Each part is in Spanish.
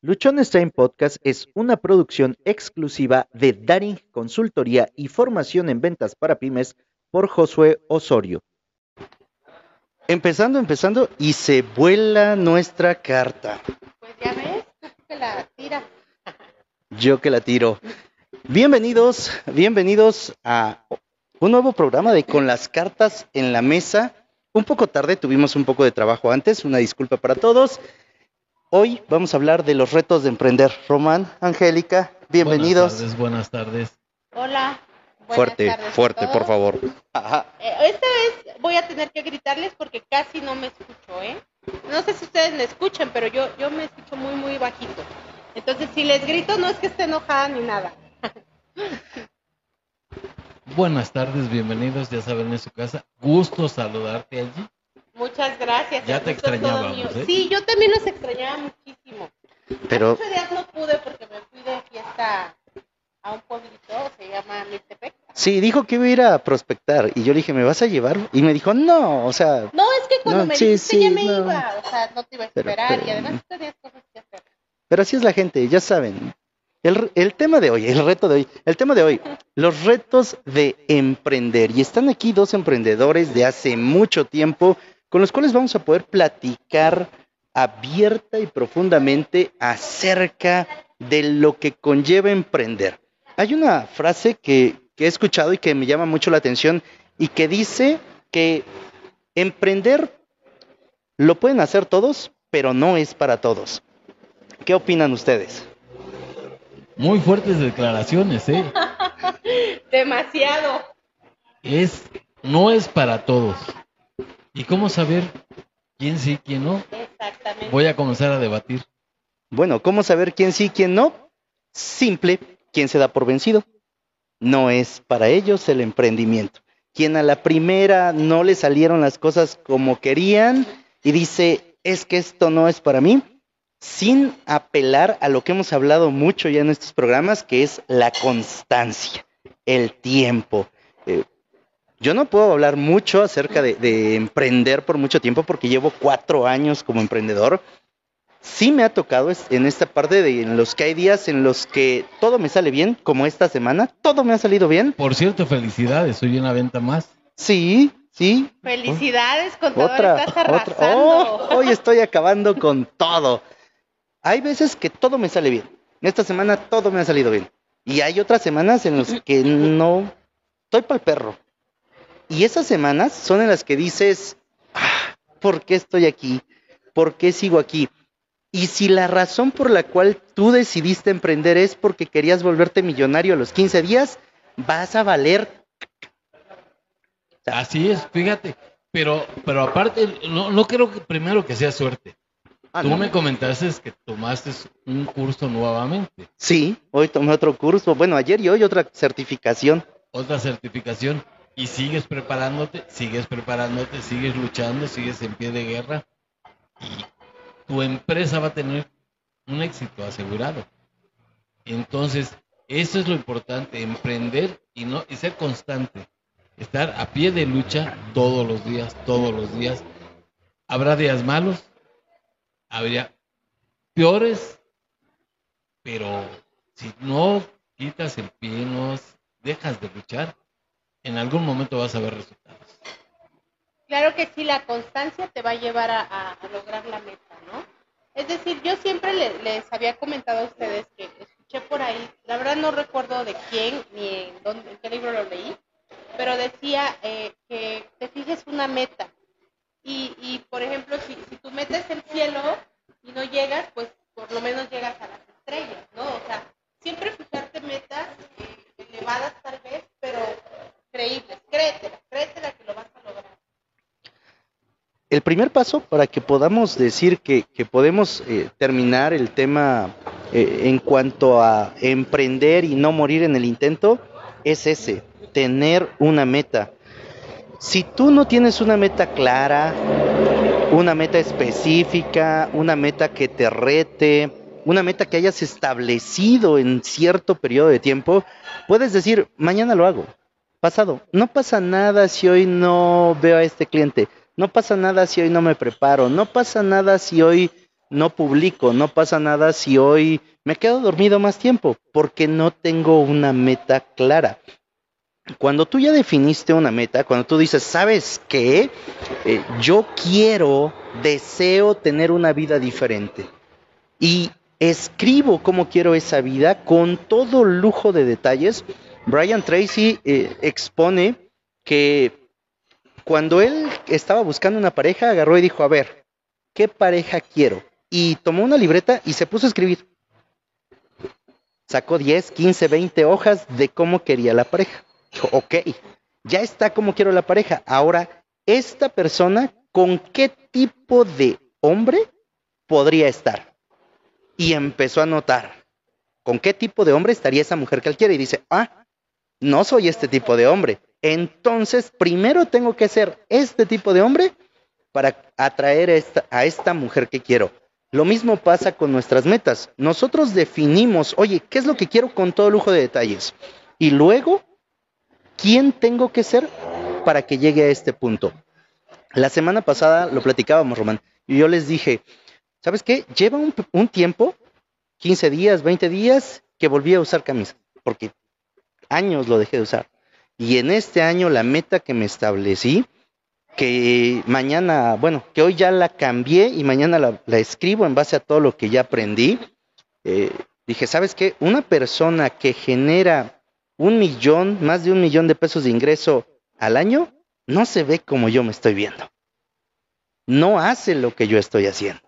Luchones Time Podcast es una producción exclusiva de Daring Consultoría y Formación en Ventas para Pymes por Josué Osorio. Empezando, empezando, y se vuela nuestra carta. Pues ya ves, que la tira. Yo que la tiro. Bienvenidos, bienvenidos a un nuevo programa de Con las cartas en la mesa. Un poco tarde, tuvimos un poco de trabajo antes, una disculpa para todos. Hoy vamos a hablar de los retos de emprender. Román, Angélica, bienvenidos. Buenas tardes, buenas tardes. Hola. buenas fuerte, tardes fuerte, por favor. Ajá. Eh, esta vez voy a tener que gritarles porque casi no me escucho, ¿eh? No sé si ustedes me escuchan, pero yo, yo me escucho muy, muy bajito. Entonces, si les grito, no es que esté enojada ni nada. Buenas tardes, bienvenidos, ya saben, en su casa. Gusto saludarte allí. Muchas gracias. Ya te extrañábamos. ¿eh? Sí, yo también los extrañaba muchísimo. Pero, Hace días no pude porque me fui de fiesta a un pueblito, se llama Mixtepec. sí, dijo que iba a ir a prospectar y yo le dije, ¿me vas a llevar? Y me dijo, no, o sea, No, es que cuando No, me sí, dijiste sí, ya me no. iba, o sea, no te iba a Pero- esperar y pero- además tú tenías cosas que hacer. pero así es la gente, ya saben. El, el tema de hoy, el reto de hoy, el tema de hoy, los retos de emprender. Y están aquí dos emprendedores de hace mucho tiempo con los cuales vamos a poder platicar abierta y profundamente acerca de lo que conlleva emprender. Hay una frase que, que he escuchado y que me llama mucho la atención y que dice que emprender lo pueden hacer todos, pero no es para todos. ¿Qué opinan ustedes? Muy fuertes declaraciones, ¿eh? Demasiado. Es, no es para todos. ¿Y cómo saber quién sí, quién no? Exactamente. Voy a comenzar a debatir. Bueno, ¿cómo saber quién sí, quién no? Simple, ¿quién se da por vencido? No es para ellos el emprendimiento. Quien a la primera no le salieron las cosas como querían y dice, es que esto no es para mí, sin apelar a lo que hemos hablado mucho ya en estos programas, que es la constancia, el tiempo. Eh, yo no puedo hablar mucho acerca de, de emprender por mucho tiempo porque llevo cuatro años como emprendedor. Sí me ha tocado en esta parte de en los que hay días en los que todo me sale bien, como esta semana, todo me ha salido bien. Por cierto, felicidades, soy una venta más. Sí, sí, Felicidades, contador, otra, estás otra. arrasando. Oh, hoy estoy acabando con todo. Hay veces que todo me sale bien. Esta semana todo me ha salido bien. Y hay otras semanas en las que no estoy para el perro. Y esas semanas son en las que dices, ah, ¿por qué estoy aquí? ¿Por qué sigo aquí? Y si la razón por la cual tú decidiste emprender es porque querías volverte millonario a los 15 días, vas a valer. Así es, fíjate. Pero, pero aparte, no, no creo que primero que sea suerte. Ah, Tú no. me comentaste que tomaste un curso nuevamente, Sí, hoy tomé otro curso. Bueno, ayer y hoy otra certificación. otra certificación, y sigues preparándote, sigues preparándote, sigues luchando, sigues en pie de guerra, y tu empresa va a tener un éxito asegurado. Entonces, eso es lo importante, emprender y no y ser constante, estar a pie de lucha todos los días, todos los días. Habrá días malos, habría peores, pero si no quitas el pie, no dejas de luchar, en algún momento vas a ver resultados. Claro que sí, la constancia te va a llevar a, lograr la meta, ¿no? Es decir, yo siempre le- les había comentado a ustedes que escuché por ahí, la verdad no recuerdo de quién ni en, qué libro lo leí, pero decía eh, que te fijes una meta. Y, por ejemplo, si, si tu meta es el cielo y no llegas, pues por lo menos llegas a las estrellas, ¿no? O sea, siempre fijarte metas eh, elevadas tal vez, pero creíbles. Créetela, créetela que lo vas a lograr. El primer paso para que podamos decir que, que podemos eh, terminar el tema eh, en cuanto a emprender y no morir en el intento es ese, tener una meta. Si tú no tienes una meta clara, una meta específica, una meta que te rete, una meta que hayas establecido en cierto periodo de tiempo, puedes decir, mañana lo hago, pasado. No pasa nada si hoy no veo a este cliente, no pasa nada si hoy no me preparo, no pasa nada si hoy no publico, no pasa nada si hoy me quedo dormido más tiempo, porque no tengo una meta clara. Cuando tú ya definiste una meta, cuando tú dices, ¿sabes qué? Eh, yo quiero, deseo tener una vida diferente. Y escribo cómo quiero esa vida con todo lujo de detalles. Brian Tracy eh, expone que cuando él estaba buscando una pareja, agarró y dijo, a ver, ¿qué pareja quiero? Y tomó una libreta y se puso a escribir. Sacó 10, 15, 20 hojas de cómo quería la pareja. Dijo, ok, ya está como quiero la pareja. Ahora, esta persona, ¿con qué tipo de hombre podría estar? Y empezó a notar, ¿con qué tipo de hombre estaría esa mujer que él quiere? Y dice, ah, no soy este tipo de hombre. Entonces, primero tengo que ser este tipo de hombre para atraer a esta, a esta mujer que quiero. Lo mismo pasa con nuestras metas. Nosotros definimos, oye, ¿qué es lo que quiero con todo lujo de detalles? Y luego ¿Quién tengo que ser para que llegue a este punto? La semana pasada lo platicábamos, Román, y yo les dije, ¿sabes qué? Lleva un, tiempo, 15 días, 20 días, que volví a usar camisa, porque años lo dejé de usar. Y en este año la meta que me establecí, que mañana, bueno, que hoy ya la cambié y mañana la, escribo en base a todo lo que ya aprendí, eh, dije, ¿sabes qué? Una persona que genera un millón, más de un millón de pesos de ingreso al año, no se ve como yo me estoy viendo. No hace lo que yo estoy haciendo.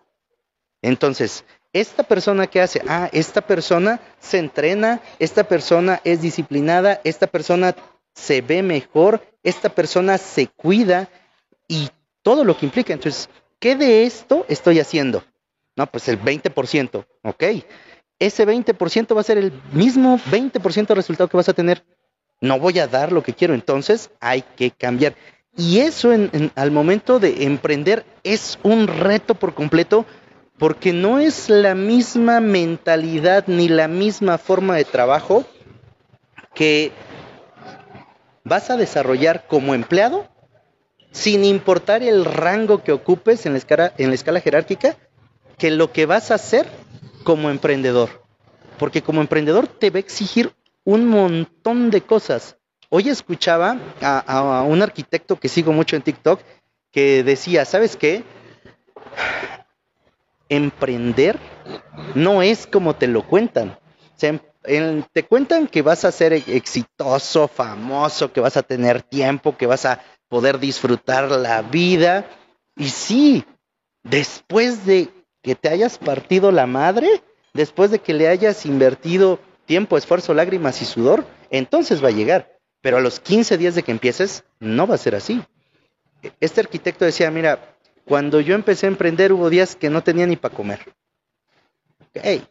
Entonces, esta persona que hace, ah, esta persona se entrena, esta persona es disciplinada, esta persona se ve mejor, esta persona se cuida y todo lo que implica. Entonces, ¿qué de esto estoy haciendo? No, pues el 20%, ok ese 20% va a ser el mismo 20% de resultado que vas a tener. No voy a dar lo que quiero, entonces hay que cambiar. Y eso al momento de emprender es un reto por completo porque no es la misma mentalidad ni la misma forma de trabajo que vas a desarrollar como empleado sin importar el rango que ocupes en la escala, jerárquica, que lo que vas a hacer como emprendedor. Porque como emprendedor te va a exigir un montón de cosas. Hoy escuchaba a, un arquitecto que sigo mucho en TikTok que decía, ¿sabes qué? Emprender no es como te lo cuentan. te cuentan que vas a ser exitoso, famoso, que vas a tener tiempo, que vas a poder disfrutar la vida. Y sí, después de que te hayas partido la madre, después de que le hayas invertido tiempo, esfuerzo, lágrimas y sudor, entonces va a llegar. Pero a los 15 días de que empieces, no va a ser así. Este arquitecto decía, mira, cuando yo empecé a emprender hubo días que no tenía ni para comer. Hey,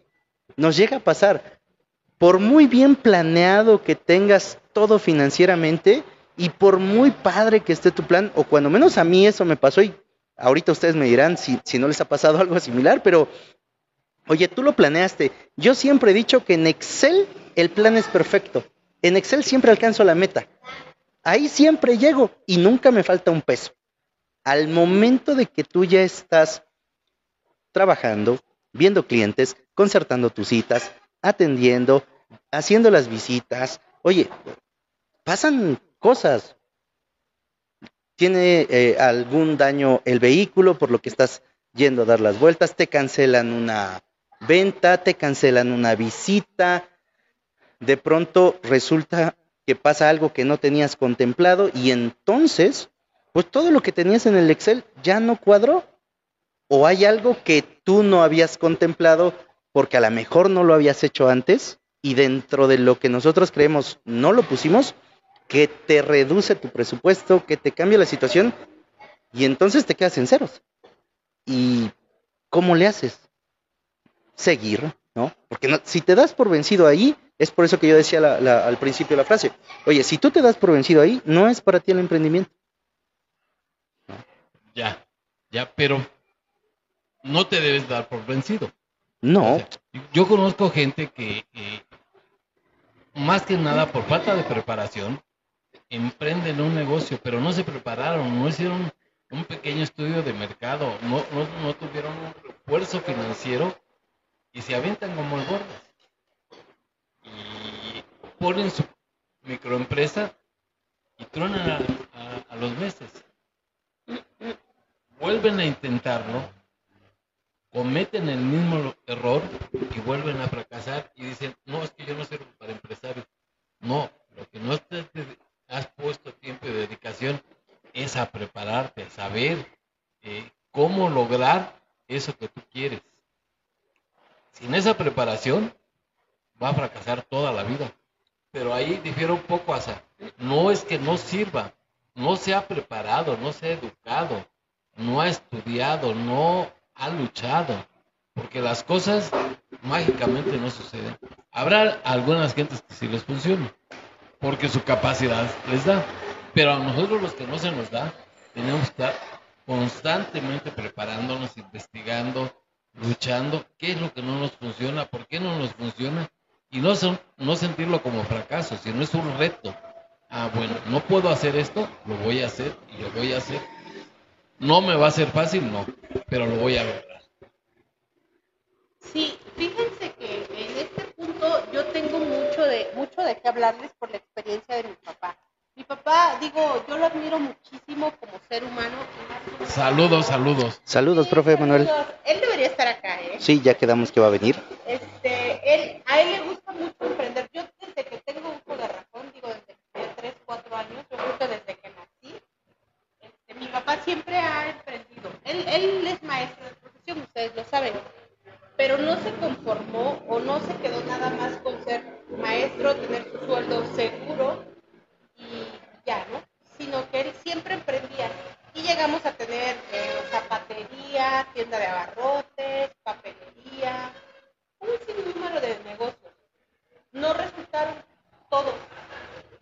nos llega a pasar. Por muy bien planeado que tengas todo financieramente y por muy padre que esté tu plan, o cuando menos a mí eso me pasó y Ahorita ustedes me dirán si, si no les ha pasado algo similar, pero oye, tú lo planeaste. Yo siempre he dicho que en Excel el plan es perfecto. En Excel siempre alcanzo la meta. Ahí siempre llego y nunca me falta un peso. Al momento de que tú ya estás trabajando, viendo clientes, concertando tus citas, atendiendo, haciendo las visitas, oye, pasan cosas, tiene eh, algún daño el vehículo por lo que estás yendo a dar las vueltas, te cancelan una venta, te cancelan una visita, de pronto resulta que pasa algo que no tenías contemplado y entonces, pues todo lo que tenías en el Excel ya no cuadró. O hay algo que tú no habías contemplado porque a lo mejor no lo habías hecho antes y dentro de lo que nosotros creemos no lo pusimos que te reduce tu presupuesto, que te cambia la situación y entonces te quedas en ceros. ¿Y cómo le haces? Seguir, ¿no? Porque si te das por vencido ahí, es por eso que yo decía al principio la frase, oye, si tú te das por vencido ahí, no es para ti el emprendimiento. Ya, ya, pero no te debes dar por vencido. No. yo conozco gente que, más que nada por falta de preparación, emprenden un negocio, pero no se prepararon, no hicieron un pequeño estudio de mercado, no, no, no tuvieron un refuerzo financiero y se avientan como el bordas. Y ponen su microempresa y tronan a, a- a los meses. Vuelven a intentarlo, cometen el mismo error y vuelven a fracasar y dicen, no, es que yo no sirvo para empresario. No, lo que no te, has puesto tiempo y dedicación es a prepararte, a saber eh, cómo lograr eso que tú quieres. Sin esa preparación, va a fracasar toda la vida. Pero ahí difiere un poco, Asa. No es que no sirva, no se ha preparado, no se ha educado, no ha estudiado, no ha luchado. Porque las cosas mágicamente no suceden. Habrá algunas gentes que sí les funciona, porque su capacidad les da. Pero a nosotros los que no se nos da, tenemos que estar constantemente preparándonos, investigando, luchando, qué es lo que no nos funciona, por qué no nos funciona, y no, son, no sentirlo como fracaso, sino es un reto. Ah, bueno, no puedo hacer esto, lo voy a hacer y lo voy a hacer. No me va a ser fácil, no, pero lo voy a lograr. Sí, fíjense que en este punto yo tengo mucho de mucho de qué hablarles por la experiencia de mi papá. Mi papá, digo, yo lo admiro muchísimo como ser humano. y más como- Saludos, saludos. Saludos, profe Manuel. Saludos. Él debería estar acá, ¿eh? Sí, ya quedamos que va a venir. Este, él, a él le gusta mucho emprender. Yo desde que tengo uso de razón, digo desde que tenía 3, 4 años, yo creo que desde que nací, este, mi papá siempre ha emprendido. Él, él es maestro de profesión, ustedes lo saben, pero no se conformó o no se quedó nada más con ser maestro, tener su sueldo seguro y ya, ¿no? Sino que él siempre emprendía. Y llegamos a tener eh, zapatería, tienda de abarrotes, papelería, un sinnúmero de negocios. No resultaron todos.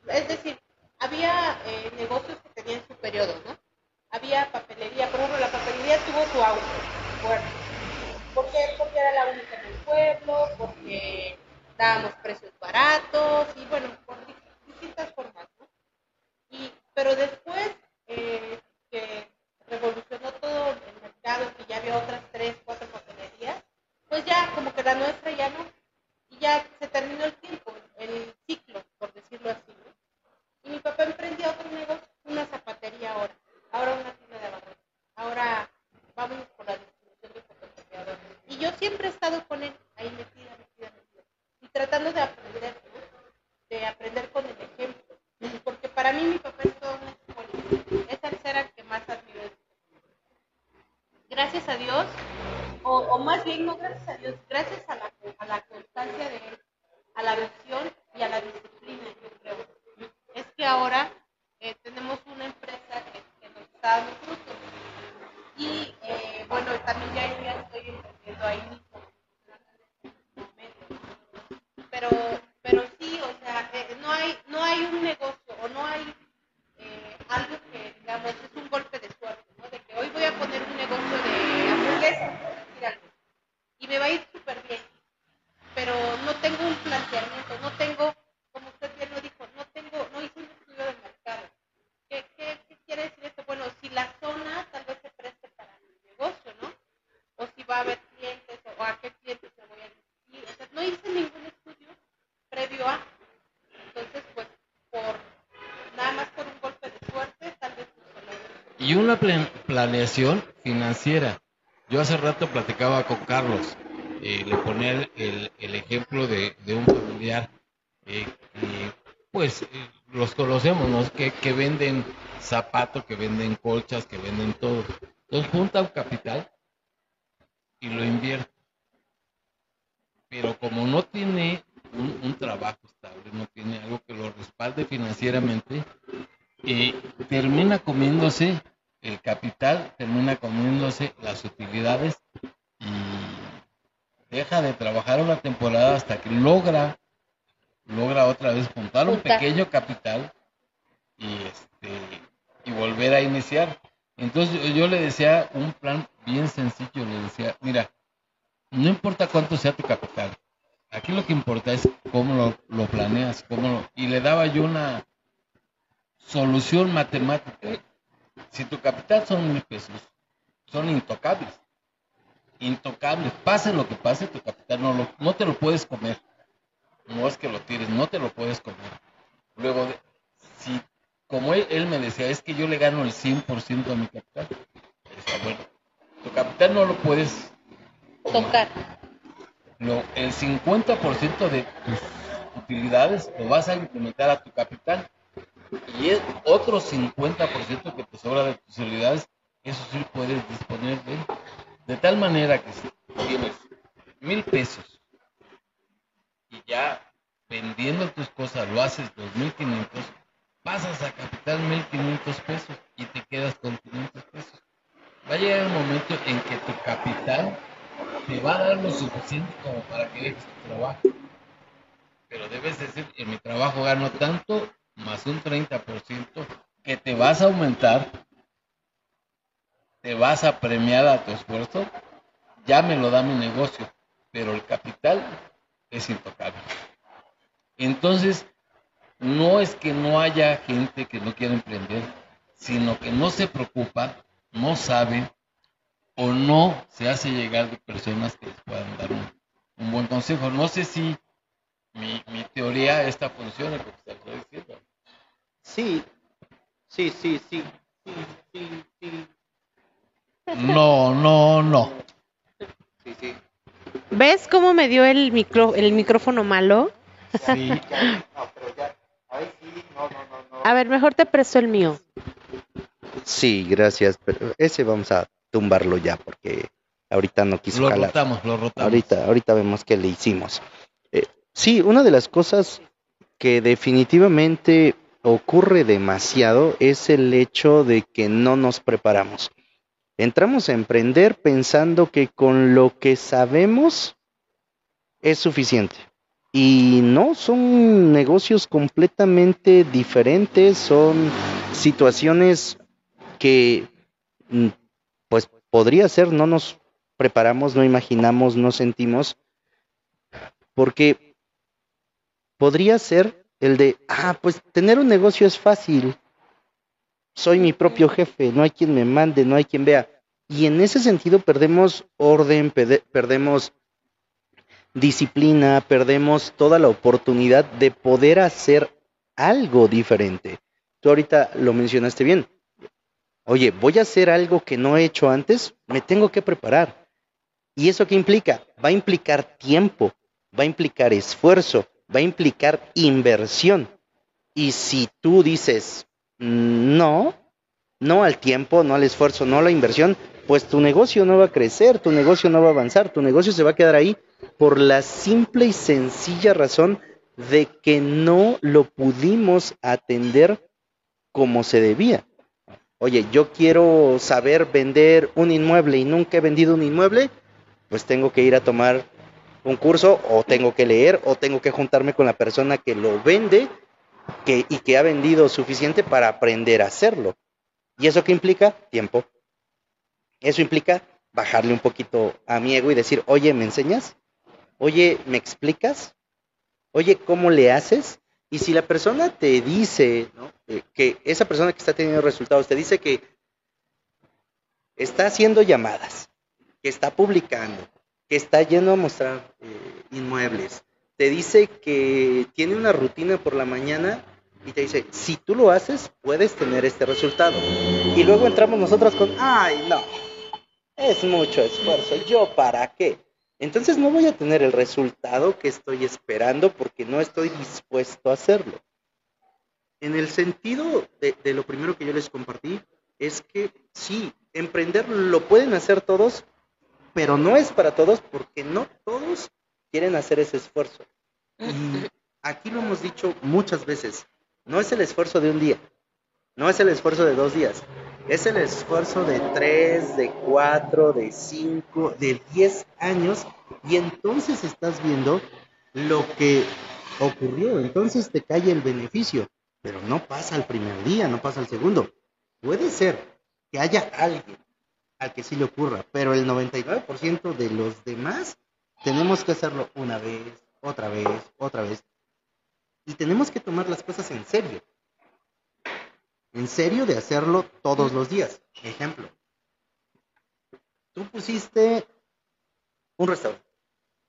Es decir, había eh, negocios que tenían su periodo, ¿no? Había papelería, por ejemplo, la papelería tuvo su auge fuerte. ¿Por? Porque era la única en el pueblo, porque dábamos precios baratos y bueno, por di- distintas formas, ¿no? Y, pero después eh, que revolucionó todo el mercado, que ya había otras tres, cuatro papelerías, pues ya como que la nuestra ya no, y ya se terminó el tiempo, el ciclo, por decirlo así, ¿no? Y mi papá emprendía otro negocio, una zapatería ahora, ahora una tienda de abarrotes, ahora vámonos por la distribución de fotocopiadores. Y yo siempre he estado con él, ahí metida, metida, metida, y tratando de aprender, ¿no? De aprender con el ejemplo, porque para mí mi papá es toda una escuela, es el ser al que más admiro. Gracias a Dios, o, o más bien no gracias a Dios, gracias a la, a la constancia de él, a la visión y a la disciplina, yo creo. Es que ahora eh, tenemos una empresa que, que nos está dando frutos. Y eh, bueno, también ya, ya estoy emprendiendo ahí mismo. Pero, pero sí, o sea, eh, no hay, no hay un negocio o no hay eh, algo que digamos es un golpe de suerte, ¿no? De que hoy voy a poner un negocio de hamburguesas, por decir algo, y me va a ir súper bien, pero no tengo un planteamiento, no tengo, como usted bien lo dijo, no tengo, no hice un estudio de mercado. ¿Qué, qué, qué quiere decir esto? Bueno, si la zona tal vez se preste para mi negocio, ¿no? O si va a haber clientes o a qué clientes me voy a dirigir. O sea, no hice ningún estudio previo a. Entonces, pues, por nada más por un golpe de suerte, tal vez no se logre. Y una pla- planeación financiera. Yo hace rato platicaba con Carlos, eh, le ponía el, ejemplo de, un familiar eh, pues, eh, los conocemos, ¿no? Que, venden zapatos, que venden colchas, que venden todo. Entonces junta un capital y lo invierte. Pero como no tiene un, un trabajo estable, no tiene algo que lo respalde financieramente, y termina comiéndose el capital, termina comiéndose las utilidades y deja de trabajar una temporada hasta que logra logra otra vez juntar un pequeño capital y este y volver a iniciar. Entonces yo- yo le decía un plan bien sencillo, le decía, mira, no importa cuánto sea tu capital, aquí lo que importa es cómo lo, lo planeas, cómo lo- y le daba yo una solución matemática Si tu capital son mil pesos, son intocables. Intocables. Pase lo que pase, tu capital no, lo, no te lo puedes comer. No es que lo tires, no te lo puedes comer. Luego, si, como él, él me decía, es que yo le gano el 100% a mi capital. Decía, bueno, tu capital no lo puedes Tocar. lo, el 50% de tus utilidades lo vas a implementar a tu capital y el otro 50% que te sobra de tus utilidades, eso sí puedes disponer de. De tal manera que si tienes mil pesos y ya vendiendo tus cosas lo haces 2.500, pasas a capital 1.500 pesos y te quedas con 500 pesos. Va a llegar el momento en que tu capital te va a dar lo suficiente como para que dejes tu trabajo. Pero debes decir, en mi trabajo gano tanto, más un 30%, que te vas a aumentar, te vas a premiar a tu esfuerzo, ya me lo da mi negocio, pero el capital es intocable. Entonces, no es que no haya gente que no quiera emprender, sino que no se preocupa, no sabe o no se hace llegar de personas que les puedan dar un, buen consejo. No sé si mi, mi teoría esta funciona, lo estoy diciendo. Sí, sí, sí, sí, sí, sí, sí, No, no, no. sí, sí. ¿Ves cómo me dio el, micro, el micrófono malo? Sí, No, pero ya, ahí sí, no, no, no, no. A ver, mejor te presto el mío. Sí, gracias, pero ese vamos a tumbarlo ya porque ahorita no quiso lo jalar. rotamos, lo rotamos. Ahorita, ahorita vemos qué le hicimos. Eh, sí, una de las cosas que definitivamente ocurre demasiado es el hecho de que no nos preparamos. Entramos a emprender pensando que con lo que sabemos es suficiente. Y no, son negocios completamente diferentes, son situaciones que, mm, pues podría ser, no nos preparamos, no imaginamos, no sentimos, porque podría ser el de, ah, pues tener un negocio es fácil, soy mi propio jefe, no hay quien me mande, no hay quien vea. Y en ese sentido perdemos orden, perde- perdemos disciplina, perdemos toda la oportunidad de poder hacer algo diferente. Tú ahorita lo mencionaste bien. Oye, voy a hacer algo que no he hecho antes, me tengo que preparar. ¿Y eso qué implica? Va a implicar tiempo, va a implicar esfuerzo, va a implicar inversión. Y si tú dices "Mm, no, no al tiempo, no al esfuerzo, no a la inversión, pues tu negocio no va a crecer, tu negocio no va a avanzar, tu negocio se va a quedar ahí por la simple y sencilla razón de que no lo pudimos atender como se debía. Oye, yo quiero saber vender un inmueble y nunca he vendido un inmueble, pues tengo que ir a tomar un curso o tengo que leer o tengo que juntarme con la persona que lo vende y que ha vendido suficiente para aprender a hacerlo. ¿Y eso qué implica? Tiempo. Eso implica bajarle un poquito a mi ego y decir, oye, ¿me enseñas? Oye, ¿me explicas? Oye, ¿cómo le haces? Y si la persona te dice. Eh, que esa persona que está teniendo resultados te dice que está haciendo llamadas, que está publicando, que está yendo a mostrar eh, inmuebles, te dice que tiene una rutina por la mañana y te dice, si tú lo haces, puedes tener este resultado. Y luego entramos nosotros con, ay, no, es mucho esfuerzo, ¿yo para qué? Entonces no voy a tener el resultado que estoy esperando porque no estoy dispuesto a hacerlo. En el sentido de, de lo primero que yo les compartí, es que sí, emprender lo pueden hacer todos, pero no es para todos porque no todos quieren hacer ese esfuerzo. Y aquí lo hemos dicho muchas veces, no es el esfuerzo de un día, no es el esfuerzo de dos días, es el esfuerzo de tres, de cuatro, de cinco, de diez años y entonces estás viendo lo que ocurrió, entonces te cae el beneficio, pero no pasa el primer día, no pasa el segundo. Puede ser que haya alguien al que sí le ocurra, pero el 99% de los demás tenemos que hacerlo una vez, otra vez, otra vez. Y tenemos que tomar las cosas en serio. En serio, de hacerlo todos los días. Ejemplo. Tú pusiste un restaurante.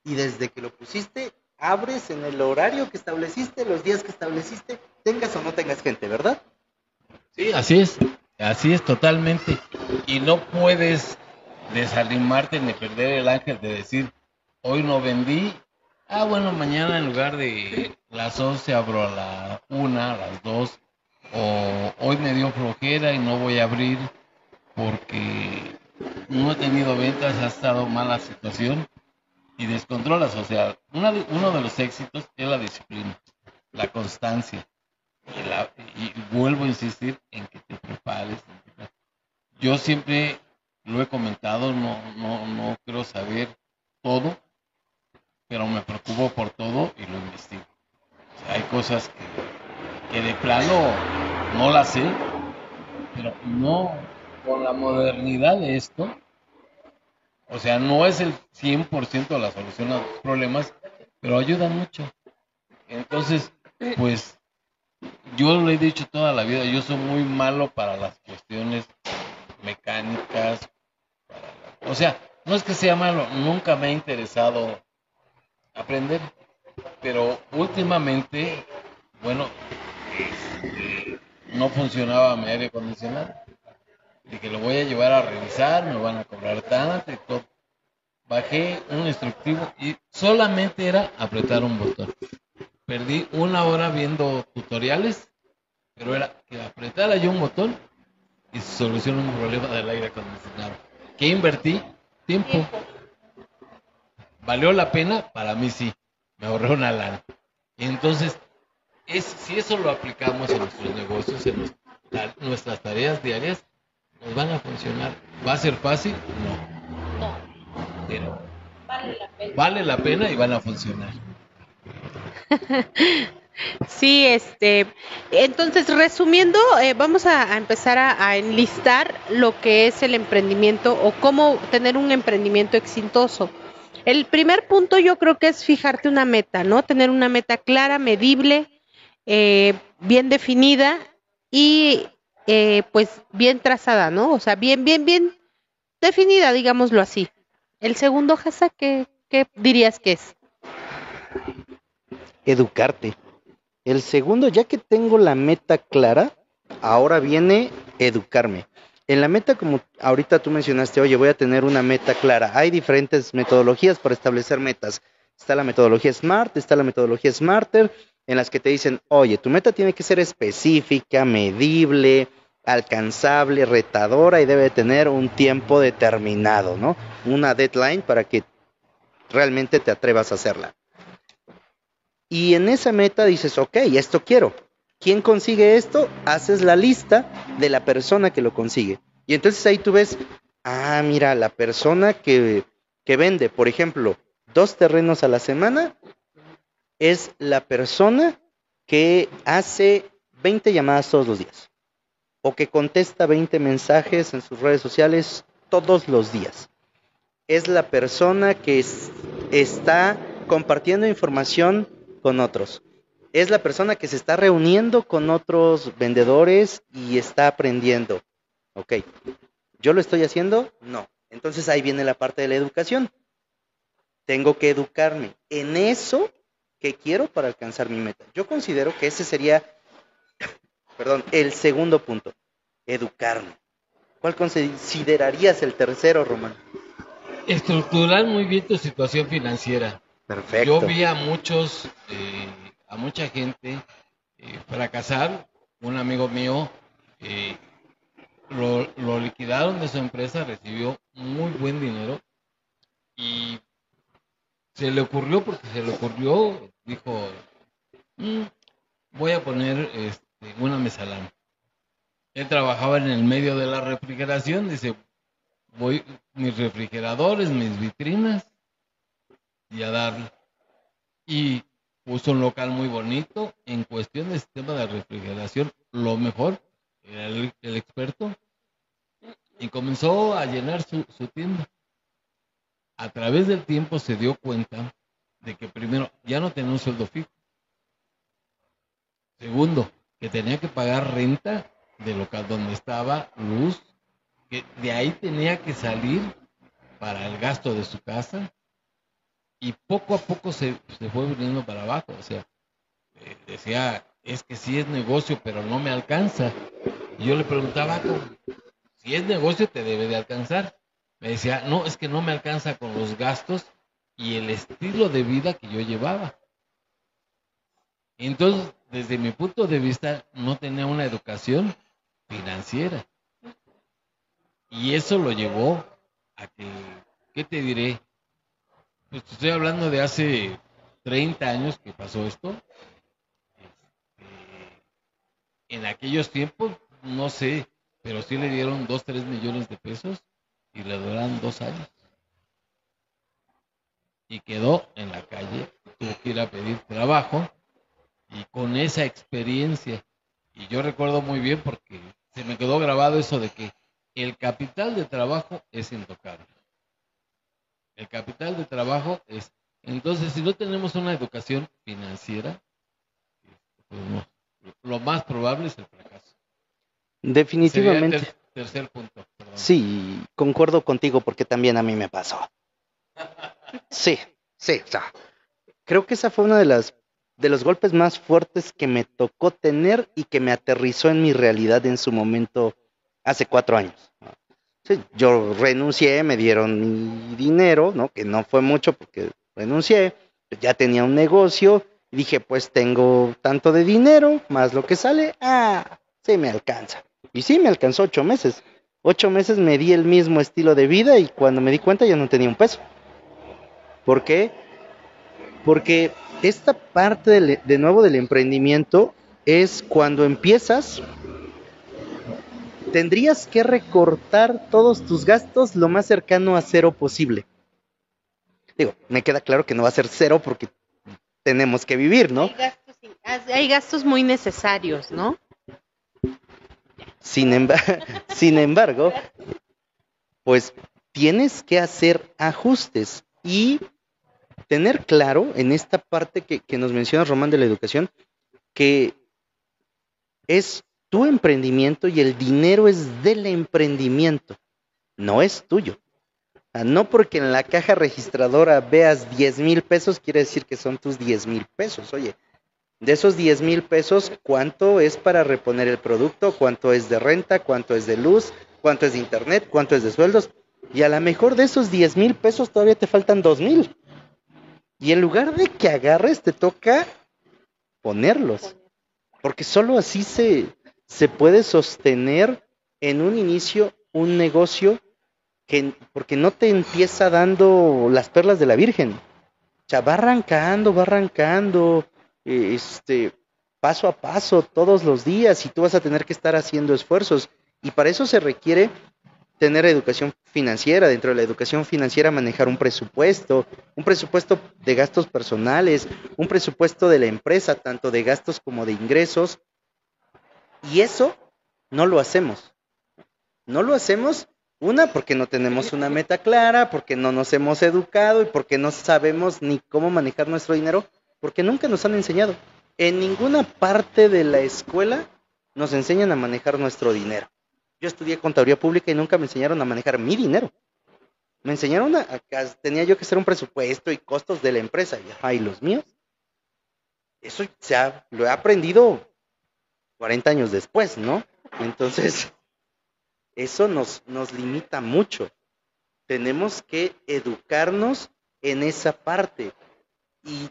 Y desde que lo pusiste, abres en el horario que estableciste, los días que estableciste, tengas o no tengas gente, ¿verdad? Sí, así es. Así es totalmente. Y no puedes desanimarte ni perder el ángel de decir, hoy no vendí. Ah, bueno, mañana en lugar de las 11 abro a la 1, a las 2. O hoy me dio flojera y no voy a abrir porque no he tenido ventas, ha estado mala situación y descontrolas. O sea, uno de los éxitos es la disciplina, la constancia. Y, la- y vuelvo a insistir en que te prepares. Yo siempre lo he comentado, no, no, no quiero saber todo, pero me preocupo por todo y lo investigo. O sea, hay cosas que, que de plano no las sé, pero no con la modernidad de esto, o sea, no es el 100% la solución a los problemas, pero ayuda mucho. Entonces, pues yo lo he dicho toda la vida, yo soy muy malo para las cuestiones mecánicas. para o sea, no es que sea malo, nunca me ha interesado aprender, pero últimamente, bueno, no funcionaba mi aire acondicionado. Dije, lo voy a llevar a revisar, me van a cobrar tanto y todo. Bajé un instructivo y solamente era apretar un botón. Perdí una hora viendo tutoriales, pero era que apretara yo un botón y se soluciona un problema del aire acondicionado. ¿Qué invertí? Tiempo. Tiempo. ¿Valió la pena? Para mí sí. Me ahorré una lana. Entonces, es, si eso lo aplicamos en nuestros negocios, en la- nuestras tareas diarias, nos van a funcionar. ¿Va a ser fácil? No. No, Pero vale la pena. vale la pena y van a funcionar. Sí, este, entonces resumiendo, eh, vamos a, empezar a, enlistar lo que es el emprendimiento o cómo tener un emprendimiento exitoso. El primer punto yo creo que es fijarte una meta, ¿no? Tener una meta clara, medible, eh, bien definida y eh, pues bien trazada, ¿no? O sea, bien, bien, bien definida, digámoslo así. El segundo, Hasa, ¿qué, qué dirías que es? Educarte. El segundo, ya que tengo la meta clara, ahora viene educarme. En la meta, como ahorita tú mencionaste, oye, voy a tener una meta clara. Hay diferentes metodologías para establecer metas. Está la metodología SMART, está la metodología SMARTER, en las que te dicen, oye, tu meta tiene que ser específica, medible, alcanzable, retadora y debe tener un tiempo determinado, ¿no? Una deadline para que realmente te atrevas a hacerla. Y en esa meta dices, ok, esto quiero. ¿Quién consigue esto? Haces la lista de la persona que lo consigue. Y entonces ahí tú ves, ah, mira, la persona que, que vende, por ejemplo, dos terrenos a la semana, es la persona que hace 20 llamadas todos los días. O que contesta 20 mensajes en sus redes sociales todos los días. Es la persona que es- está compartiendo información con otros. Es la persona que se está reuniendo con otros vendedores y está aprendiendo. Ok. ¿Yo lo estoy haciendo? No. Entonces ahí viene la parte de la educación. Tengo que educarme en eso que quiero para alcanzar mi meta. Yo considero que ese sería, perdón, el segundo punto. Educarme. ¿Cuál considerarías el tercero, Román? Estructurar muy bien tu situación financiera. Yo vi a muchos, eh, a mucha gente eh, fracasar. Un amigo mío eh, lo, lo liquidaron de su empresa, recibió muy buen dinero y se le ocurrió, porque se le ocurrió, dijo, "Mm, voy a poner este, una mesalán. Él trabajaba en el medio de la refrigeración, dice, voy, mis refrigeradores, mis vitrinas, y a darle. Y puso un local muy bonito. En cuestión de sistema de refrigeración, lo mejor, era el, el experto. Y comenzó a llenar su, su tienda. A través del tiempo se dio cuenta de que primero ya no tenía un sueldo fijo. Segundo, que tenía que pagar renta del local donde estaba, luz, que de ahí tenía que salir para el gasto de su casa y poco a poco se, se fue viniendo para abajo. O sea, eh, decía, es que sí es negocio, pero no me alcanza. Y yo le preguntaba, si es negocio te debe de alcanzar. Me decía, no, es que no me alcanza con los gastos y el estilo de vida que yo llevaba. Entonces, desde mi punto de vista, no tenía una educación financiera. Y eso lo llevó a que, ¿qué te diré? Pues estoy hablando de hace 30 años que pasó esto. Este, en aquellos tiempos, no sé, pero sí le dieron 2, 3 millones de pesos y le duraron dos años. Y quedó en la calle, tuvo que ir a pedir trabajo y con esa experiencia. Y yo recuerdo muy bien porque se me quedó grabado eso de que el capital de trabajo es intocable. El capital de trabajo es... Entonces, si no tenemos una educación financiera, pues lo más probable es el fracaso. Definitivamente. tercer punto. Sí, concuerdo contigo porque también a mí me pasó. Sí, sí, o sea, creo que esa fue una de las de los golpes más fuertes que me tocó tener y que me aterrizó en mi realidad en su momento hace cuatro años. Yo renuncié, me dieron mi dinero, ¿no? Que no fue mucho porque renuncié, ya tenía un negocio, dije, pues tengo tanto de dinero, más lo que sale, ah, sí me alcanza. Y sí, me alcanzó ocho meses. Ocho meses me di el mismo estilo de vida y cuando me di cuenta ya no tenía un peso. ¿Por qué? Porque esta parte de nuevo del emprendimiento es cuando empiezas tendrías que recortar todos tus gastos lo más cercano a cero posible. Digo, me queda claro que no va a ser cero porque tenemos que vivir, ¿no? Hay gastos, muy necesarios, ¿no? Sin, sin embargo, pues tienes que hacer ajustes y tener claro en esta parte que, que nos menciona Román de la educación, que es tu emprendimiento y el dinero es del emprendimiento, no es tuyo. No porque en la caja registradora veas 10 mil pesos, quiere decir que son tus 10 mil pesos. Oye, de esos 10 mil pesos, ¿cuánto es para reponer el producto? ¿Cuánto es de renta? ¿Cuánto es de luz? ¿Cuánto es de internet? ¿Cuánto es de sueldos? Y a lo mejor de esos 10 mil pesos todavía te faltan 2 mil. Y en lugar de que agarres, te toca ponerlos. Porque solo así se, se puede sostener en un inicio un negocio que, porque no te empieza dando las perlas de la Virgen. O sea, va arrancando, va arrancando, este, paso a paso, todos los días, y tú vas a tener que estar haciendo esfuerzos. Y para eso se requiere tener educación financiera, dentro de la educación financiera manejar un presupuesto, un presupuesto de gastos personales, un presupuesto de la empresa, tanto de gastos como de ingresos, y eso no lo hacemos. No lo hacemos, una, porque no tenemos una meta clara, porque no nos hemos educado y porque no sabemos ni cómo manejar nuestro dinero, porque nunca nos han enseñado. En ninguna parte de la escuela nos enseñan a manejar nuestro dinero. Yo estudié contaduría pública y nunca me enseñaron a manejar mi dinero. Me enseñaron a, que tenía yo que hacer un presupuesto y costos de la empresa. Y, los míos. Eso se lo he aprendido 40 años después, ¿no? Entonces, eso nos, nos limita mucho. Tenemos que educarnos en esa parte. Y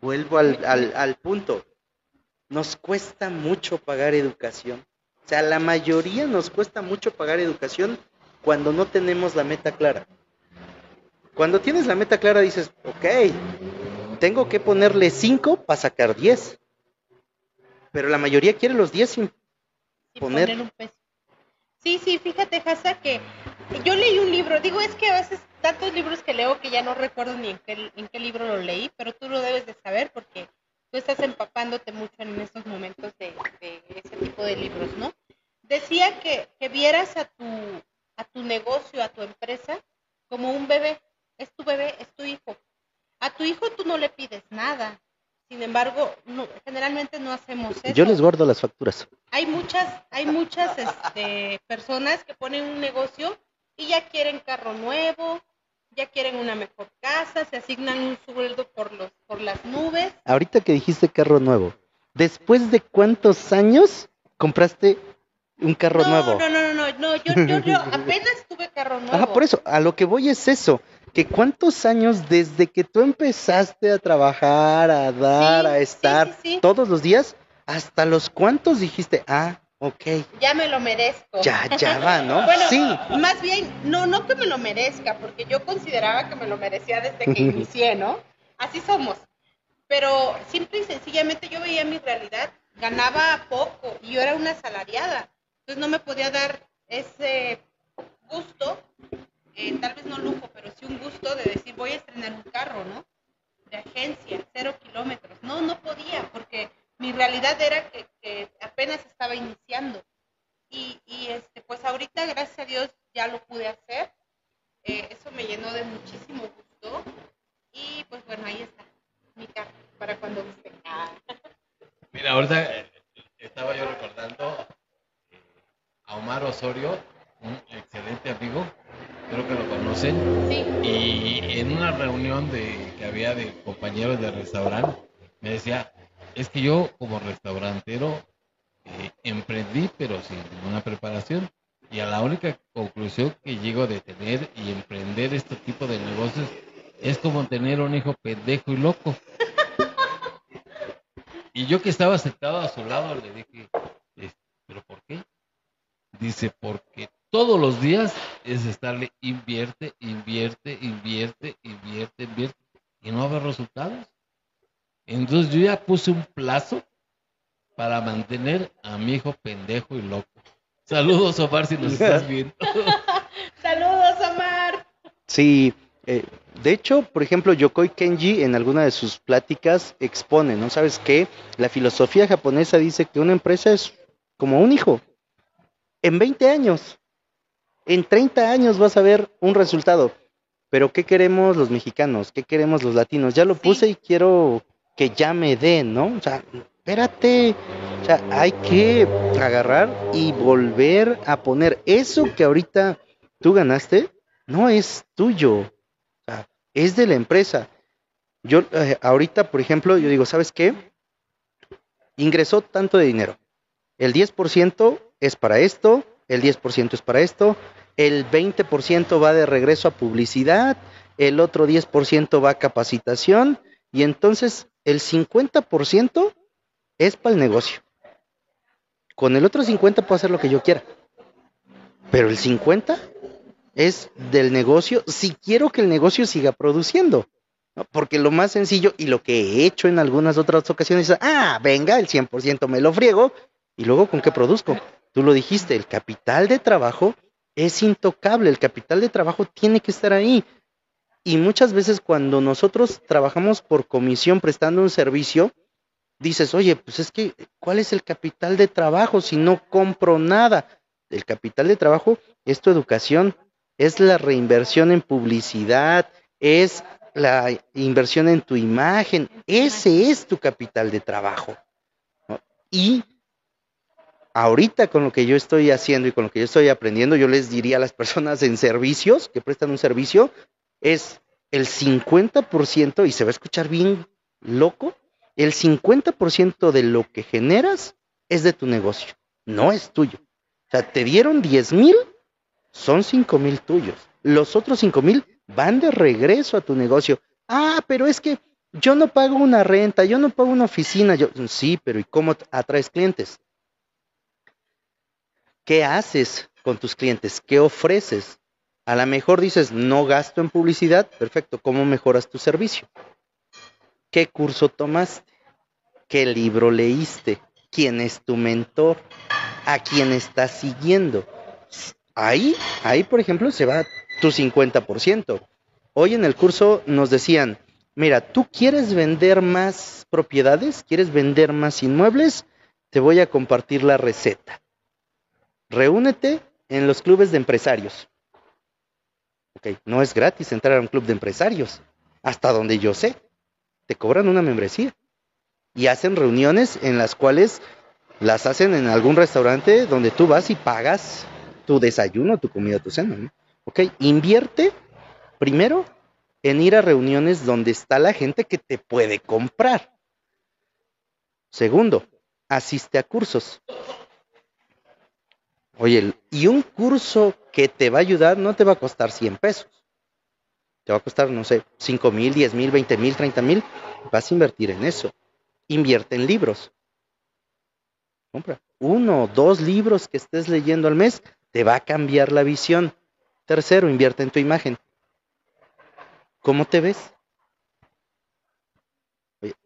vuelvo al, al, punto. Nos cuesta mucho pagar educación. O sea, la mayoría nos cuesta mucho pagar educación cuando no tenemos la meta clara. Cuando tienes la meta clara dices, ok, tengo que ponerle 5 para sacar 10 pero la mayoría quiere los 10 sin, poner... un peso. Sí, sí, fíjate, Hasa, que yo leí un libro, digo, es que a veces tantos libros que leo que ya no recuerdo ni en qué, en qué libro lo leí, pero tú lo debes de saber porque tú estás empapándote mucho en estos momentos de, ese tipo de libros, ¿no? Decía que, que vieras a tu, a tu negocio, a tu empresa, como un bebé. Es tu bebé, es tu hijo. A tu hijo tú no le pides nada, Sin embargo, no, generalmente no hacemos eso. Yo les guardo las facturas. Hay muchas, hay muchas este, personas que ponen un negocio y ya quieren carro nuevo, ya quieren una mejor casa, se asignan un sueldo por los, por las nubes. Ahorita que dijiste carro nuevo, ¿después de cuántos años compraste un carro no, nuevo? No, no, no, no, no, yo, yo, yo apenas tuve carro nuevo. Ajá, por eso, a lo que voy es eso, que cuántos años desde que tú empezaste a trabajar, a dar, Sí, a estar sí, sí. todos los días, hasta los cuántos dijiste, ah, ok, Ya me lo merezco. ya, ya va, ¿no? Bueno, sí, más bien, no, no que me lo merezca, porque yo consideraba que me lo merecía desde que inicié, ¿no? Así somos. Pero simple y sencillamente yo veía mi realidad, ganaba poco y yo era una asalariada. Entonces no me podía dar ese gusto, eh, tal vez no lujo, pero sí un gusto de decir voy a estrenar un carro, ¿no? De agencia, cero kilómetros. No, no podía, porque mi realidad era que, apenas estaba iniciando. Y, este, pues ahorita, gracias a Dios, ya lo pude hacer. Eh, eso me llenó de muchísimo gusto. Y pues bueno, ahí está mi carro para cuando guste. Mira, ahorita eh, estaba yo recordando a Omar Osorio, un excelente amigo, creo que lo conocen, sí, y en una reunión de, que había de compañeros de restaurante, me decía, es que yo como restaurantero eh, emprendí, pero sin ninguna preparación, y a la única conclusión que llego de tener y emprender este tipo de negocios es como tener un hijo pendejo y loco. Y yo que estaba sentado a su lado le dije, "Es- ¿pero por qué? Dice, porque todos los días es estarle invierte, invierte, invierte, invierte, invierte, y no haber resultados. Entonces yo ya puse un plazo para mantener a mi hijo pendejo y loco. Saludos, Omar, si nos estás viendo. Saludos, Omar. sí. eh, de hecho, por ejemplo, Yokoi Kenji en alguna de sus pláticas expone, ¿no? ¿Sabes qué? La filosofía japonesa dice que una empresa es como un hijo. En 20 años, en 30 años vas a ver un resultado. Pero ¿qué queremos los mexicanos? ¿Qué queremos los latinos? Ya lo Sí. puse y quiero que ya me den, ¿no? O sea, espérate. O sea, hay que agarrar y volver a poner eso que ahorita tú ganaste, no es tuyo. O sea, es de la empresa. Yo eh, ahorita, por ejemplo, yo digo, ¿sabes qué? Ingresó tanto de dinero. El 10% es para esto, el 10% es para esto, el 20% va de regreso a publicidad, el otro 10% va a capacitación y entonces el 50% es para el negocio. Con el otro 50 puedo hacer lo que yo quiera. Pero el 50 es del negocio si quiero que el negocio siga produciendo. Porque lo más sencillo y lo que he hecho en algunas otras ocasiones es, ah, venga, el 100% me lo friego y luego con qué produzco. Tú lo dijiste, el capital de trabajo es intocable, el capital de trabajo tiene que estar ahí. Y muchas veces cuando nosotros trabajamos por comisión prestando un servicio, dices, oye, pues es que, ¿cuál es el capital de trabajo si no compro nada? El capital de trabajo es tu educación, es la reinversión en publicidad, es la inversión en tu imagen, ese es tu capital de trabajo. Y ahorita con lo que yo estoy haciendo y con lo que yo estoy aprendiendo, yo les diría a las personas en servicios que prestan un servicio, es el 50%, y se va a escuchar bien loco, el 50% de lo que generas es de tu negocio, no es tuyo. O sea, te dieron 10 mil, son 5 mil tuyos. Los otros 5 mil van de regreso a tu negocio. Ah, pero es que yo no pago una renta, yo no pago una oficina. Yo, sí, pero ¿y cómo atraes clientes? ¿Qué haces con tus clientes? ¿Qué ofreces? A lo mejor dices, no gasto en publicidad, perfecto, ¿cómo mejoras tu servicio? ¿Qué curso tomaste? ¿Qué libro leíste? ¿Quién es tu mentor? ¿A quién estás siguiendo? Ahí, ahí por ejemplo, se va tu 50%. Hoy en el curso nos decían, mira, ¿tú quieres vender más propiedades? ¿Quieres vender más inmuebles? Te voy a compartir la receta. Reúnete en los clubes de empresarios. Ok, no es gratis entrar a un club de empresarios, hasta donde yo sé. Te cobran una membresía. y hacen reuniones en las cuales las hacen en algún restaurante donde tú vas y pagas tu desayuno, tu comida, tu cena. Ok, invierte primero en ir a reuniones donde está la gente que te puede comprar. Segundo, asiste a cursos. Oye, y un curso que te va a ayudar no te va a costar 100 pesos. Te va a costar, no sé, 5 mil, 10 mil, 20 mil, 30 mil. Vas a invertir en eso. Invierte en libros. Compra uno o dos libros que estés leyendo al mes. Te va a cambiar la visión. Tercero, invierte en tu imagen. ¿Cómo te ves?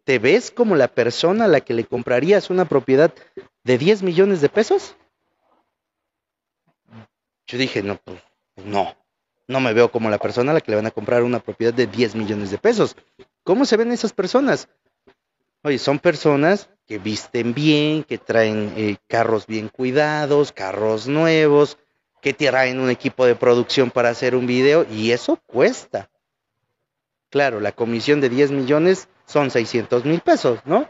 ¿Te ves como la persona a la que le comprarías una propiedad de 10 millones de pesos? Yo dije, no, pues no, no me veo como la persona a la que le van a comprar una propiedad de 10 millones de pesos. ¿Cómo se ven esas personas? Oye, son personas que visten bien, que traen eh, carros bien cuidados, carros nuevos, que traen un equipo de producción para hacer un video y eso cuesta. Claro, la comisión de 10 millones son 600 mil pesos, ¿no?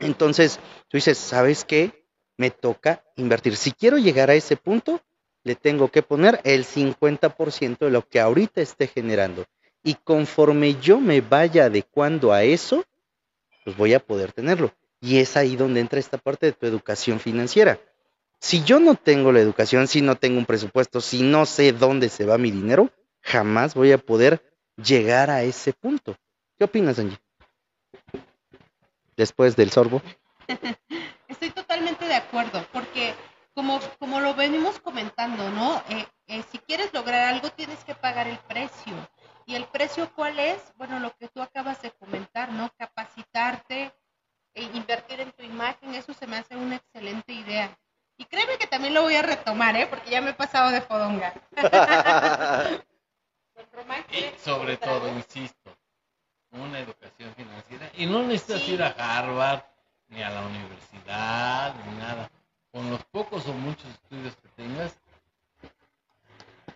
Entonces, tú dices, ¿sabes qué? Me toca invertir. Si quiero llegar a ese punto, le tengo que poner el 50% de lo que ahorita esté generando. Y conforme yo me vaya adecuando a eso, pues voy a poder tenerlo. Y es ahí donde entra esta parte de tu educación financiera. Si yo no tengo la educación, si no tengo un presupuesto, si no sé dónde se va mi dinero, jamás voy a poder llegar a ese punto. ¿Qué opinas, Angie? Después del sorbo. Estoy totalmente de acuerdo, como, como lo venimos comentando, ¿no? Eh, eh, si quieres lograr algo, tienes que pagar el precio. ¿Y el precio cuál es? Bueno, lo que tú acabas de comentar, ¿no? Capacitarte, e invertir en tu imagen, eso se me hace una excelente idea. Y créeme que también lo voy a retomar, ¿eh? Porque ya me he pasado de fodonga. y sobre todo, insisto, una educación financiera. Y no necesitas sí. ir a Harvard, ni a la universidad, ni nada con los pocos o muchos estudios que tengas,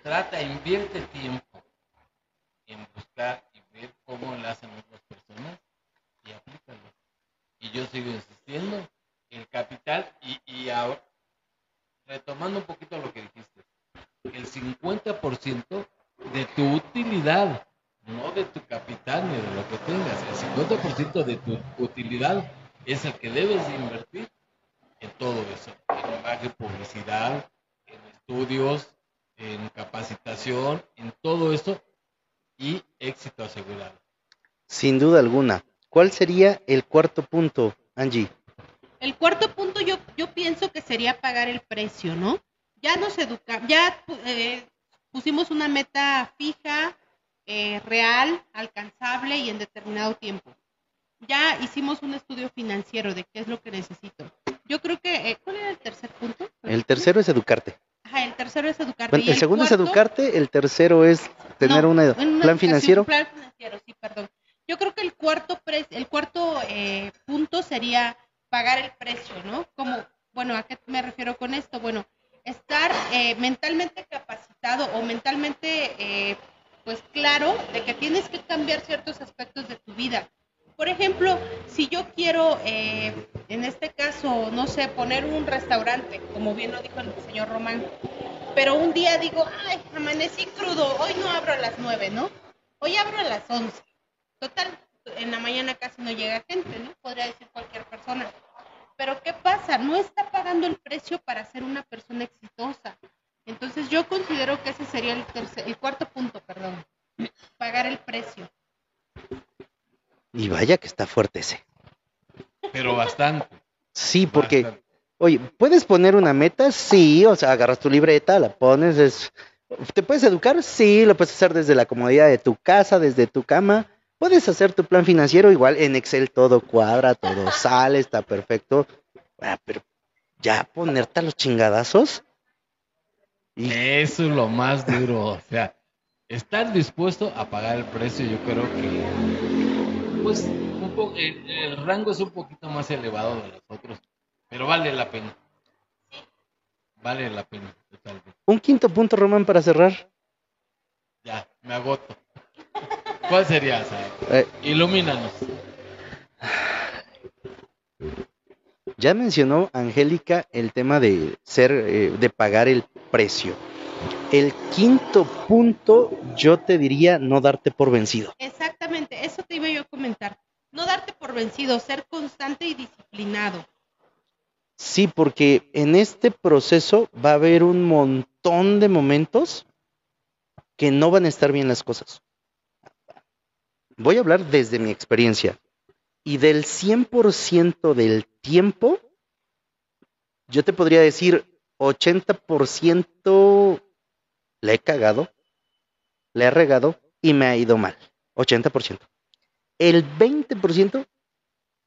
trata, invierte tiempo en buscar y ver cómo hacen otras personas y aplícalo. Y yo sigo insistiendo, el capital y, ahora, retomando un poquito lo que dijiste, el 50% de tu utilidad, no de tu capital ni de lo que tengas, el 50% de tu utilidad es el que debes de invertir en todo eso, en imagen, publicidad, en estudios, en capacitación, en todo eso y éxito asegurado. Sin duda alguna. ¿Cuál sería el cuarto punto, Angie? El cuarto punto yo, yo pienso que sería pagar el precio, ¿no? Ya nos educamos, ya eh, pusimos una meta fija, eh, real, alcanzable y en determinado tiempo. Ya hicimos un estudio financiero de qué es lo que necesito yo creo que, eh, ¿cuál era el tercer punto? El tercero es educarte. Ajá, el tercero es educarte. Bueno, el, el, segundo cuarto? es educarte, el tercero es tener no, una, una, plan financiero. Un plan financiero, sí, perdón. Yo creo que el cuarto, pre, el cuarto eh, punto sería pagar el precio, ¿no? Como, bueno, ¿a qué me refiero con esto? Bueno, estar eh, mentalmente capacitado o mentalmente, eh, pues claro, de que tienes que cambiar ciertos aspectos de tu vida por ejemplo, si yo quiero, eh, en este caso, no sé, poner un restaurante, como bien lo dijo el señor Román, pero un día digo, ay, amanecí crudo, hoy no abro a las nueve, ¿no? Hoy abro a las once. Total, en la mañana casi no llega gente, ¿no? Podría decir cualquier persona. Pero ¿qué pasa? No está pagando el precio para ser una persona exitosa. Entonces yo considero que ese sería el, tercer, el cuarto punto, perdón. Pagar el precio. Y vaya que está fuerte ese. Pero bastante. Sí, porque, bastante. oye, ¿puedes poner una meta? Sí, o sea, agarras tu libreta, la pones, es... ¿te puedes educar? Sí, lo puedes hacer desde la comodidad de tu casa, desde tu cama. Puedes hacer tu plan financiero igual en Excel, todo cuadra, todo sale, está perfecto. Ah, pero ya ponerte a los chingadazos. Y... Eso es lo más duro, o sea, estar dispuesto a pagar el precio, yo creo que pues un poco, el, el, rango es un poquito más elevado de los otros, pero vale la pena. Vale la pena, totalmente. Un quinto punto, Román, para cerrar. Ya, me agoto. ¿Cuál sería, eh, Ilumínanos. Ya mencionó Angélica el tema de ser, eh, de pagar el precio. El quinto punto, yo te diría no darte por vencido. Eso te iba yo a comentar. No darte por vencido, ser constante y disciplinado. Sí, porque en este proceso va a haber un montón de momentos que no van a estar bien las cosas. Voy a hablar desde mi experiencia. Y del 100% del tiempo, yo te podría decir 80% le he cagado, le he regado y me ha ido mal. 80%. El 20%